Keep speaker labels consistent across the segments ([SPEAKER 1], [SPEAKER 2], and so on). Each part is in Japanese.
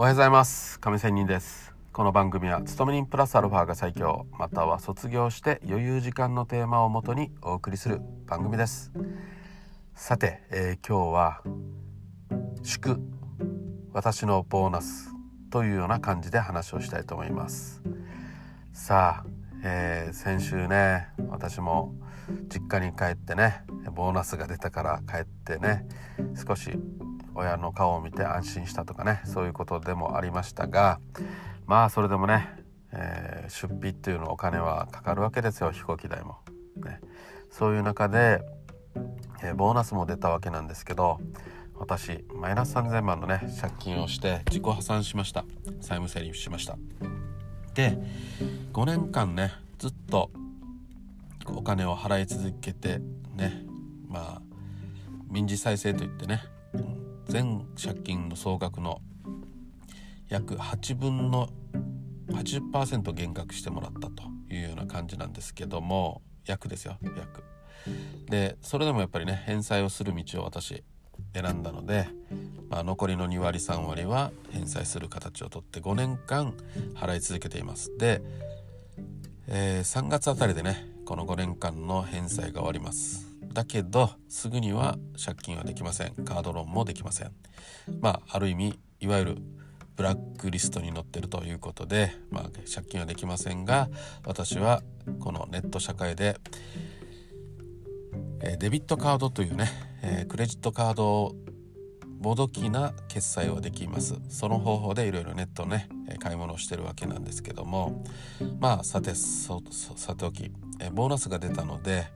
[SPEAKER 1] おはようございます。亀仙人です。この番組は勤め人プラスアルファが最強または卒業して余裕時間のテーマをもとにお送りする番組です。さて、えー、今日は祝私のボーナスというような感じで話をしたいと思います。さあ、えー、先週ね私も実家に帰ってねボーナスが出たから帰ってね少し親の顔を見て安心したとかねそういうことでもありましたがまあそれでもね、えー、出費っていうのお金はかかるわけですよ。飛行機代も。ね、そういう中で、えー、ボーナスも出たわけなんですけど私マイナス3000万のね借金をして自己破産しました。債務整理しました。で5年間ねずっとお金を払い続けてねまあ民事再生といってね全借金の総額の約8分の80%減額してもらったというような感じなんですけども約ですよ約。でそれでもやっぱりね返済をする道を私選んだので、まあ、残りの2割3割は返済する形をとって5年間払い続けています。で、えー、3月あたりでねこの5年間の返済が終わります。だけどすぐには借金はできません。カードローンもできません。まあある意味いわゆるブラックリストに載ってるということで、まあ、借金はできませんが私はこのネット社会で、デビットカードというね、え、クレジットカードもどきな決済はできます。その方法でいろいろネットね買い物をしてるわけなんですけどもまあさてさておきボーナスが出たので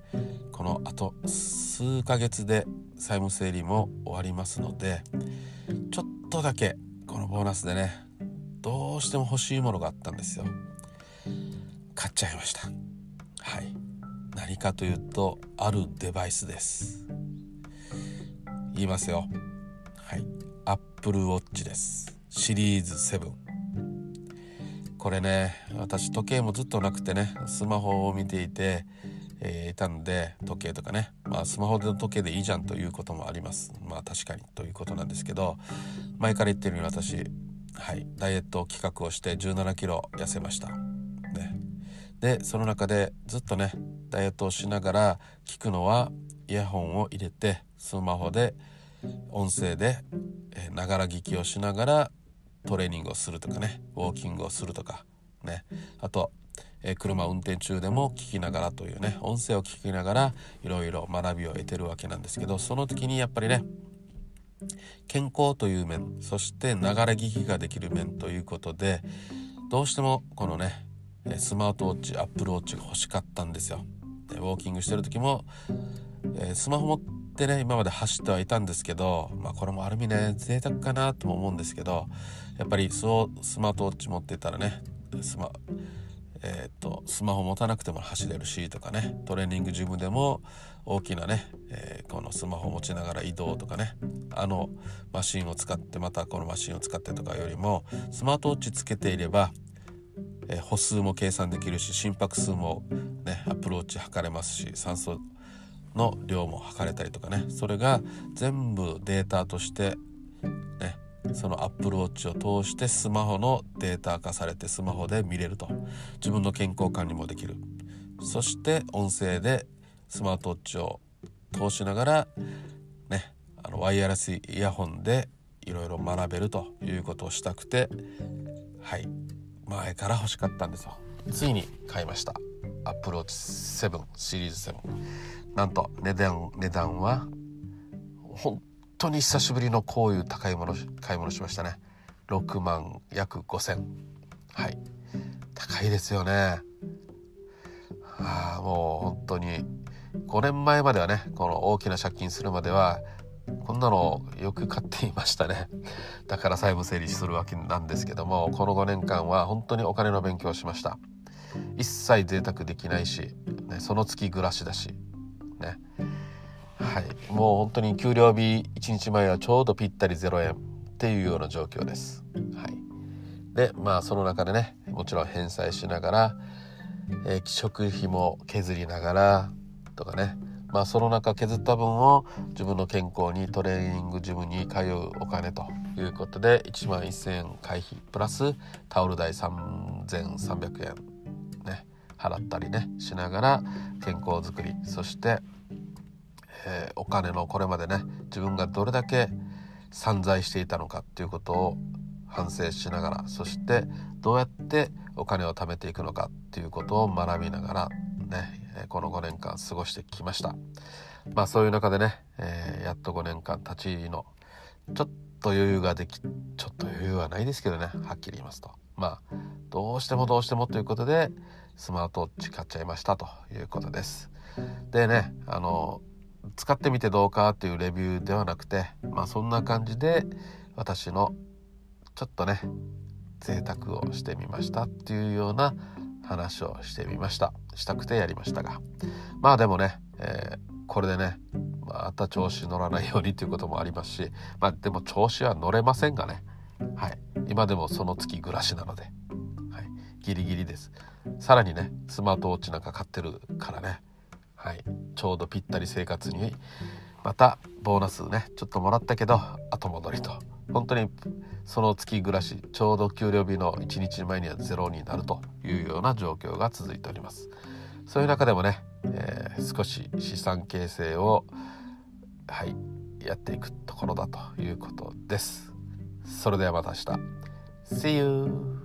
[SPEAKER 1] このあと数ヶ月で債務整理も終わりますのでちょっとだけこのボーナスでねどうしても欲しいものがあったんですよ。買っちゃいました。はい。何かというとあるデバイスです。言いますよ。はい。Apple Watch です。シリーズ7これね私時計もずっとなくてねスマホを見ていて、えー、いたんで時計とかね。まあスマホでの時計でいいじゃんということもあります。まあ確かにということなんですけど前から言ってるように私はいダイエット企画をして1 7キロ痩せました。ね。でその中でずっとねダイエットをしながら聞くのはイヤホンを入れてスマホで音声でながら聞きをしながらトレーニングをするとかねウォーキングをするとかね。あと、え車運転中でも聞きながらというね音声を聞きながらいろいろ学びを得てるわけなんですけどその時にやっぱりね健康という面そしてながら聞きができる面ということでどうしてもこのねスマートウォッチアップルウォッチが欲しかったんですよ。でウォーキングしてる時も、え、スマホ持ってね今まで走ってはいたんですけど、まあ、これもある意味ね贅沢かなとも思うんですけどやっぱりそうスマートウォッチ持ってたらねスマ,、えー、っとスマホ持たなくても走れるしとかね。トレーニングジムでも大きなね、えー、このスマホ持ちながら移動とかね。あのマシンを使ってまたこのマシンを使ってとかよりもスマートウォッチつけていればえ歩数も計算できるし心拍数もねアプローチ測れますし酸素の量も測れたりとかね。それが全部データとしてそのアップルウォッチを通してスマホのデータ化されてスマホで見れると。自分の健康管理もできる。そして音声でスマートウォッチを通しながらねあのワイヤレスイヤホンでいろいろ学べるということをしたくてはい。前から欲しかったんですよ。ついに買いました。アップルウォッチ7シリーズ7なんと値段値段は本当に久しぶりのこういう高いもの買い物しましたね。6万約5000はい。高いですよね。ああもう本当に。5年前まではねこの大きな借金するまではこんなのよく買っていましたね。だから債務整理するわけなんですけどもこの5年間は本当にお金の勉強をしました。一切贅沢できないし、ね、その月暮らしだしね。はい。もう本当に給料日1日前はちょうどぴったり0円っていうような状況です。はい。でまあその中でねもちろん返済しながら、えー、食費も削りながらとかね。まあその中削った分を自分の健康にトレーニングジムに通うお金ということで1万1000円会費プラスタオル代3300円ね払ったりねしながら健康づくりそして、えー、お金のこれまでね自分がどれだけ散財していたのかっていうことを反省しながらそしてどうやってお金を貯めていくのかっていうことを学びながらねこの5年間過ごしてきました。まあそういう中でね、えー、やっと5年間立ち入りのちょっと余裕ができちょっと余裕はないですけどねはっきり言いますと。まあどうしてもどうしてもということでスマートウォッチ買っちゃいましたということです。でねあの使ってみてどうかっていうレビューではなくてまあそんな感じで私のちょっとね贅沢をしてみましたっていうような話をしてみました。したくてやりましたが。まあでもね、えー、これでねまた調子乗らないようにということもありますしまあでも調子は乗れませんがね。はい。今でもその月暮らしなので、はい、ギリギリです。さらにねスマートウォッチなんか買ってるからね。はい。ちょうどぴったり生活にまたボーナスねちょっともらったけど後戻りと。本当にその月暮らしちょうど給料日の1日前にはゼロになるというような状況が続いております。そういう中でもね、えー、少し資産形成をはいやっていくところだということです。それではまた明日。See you!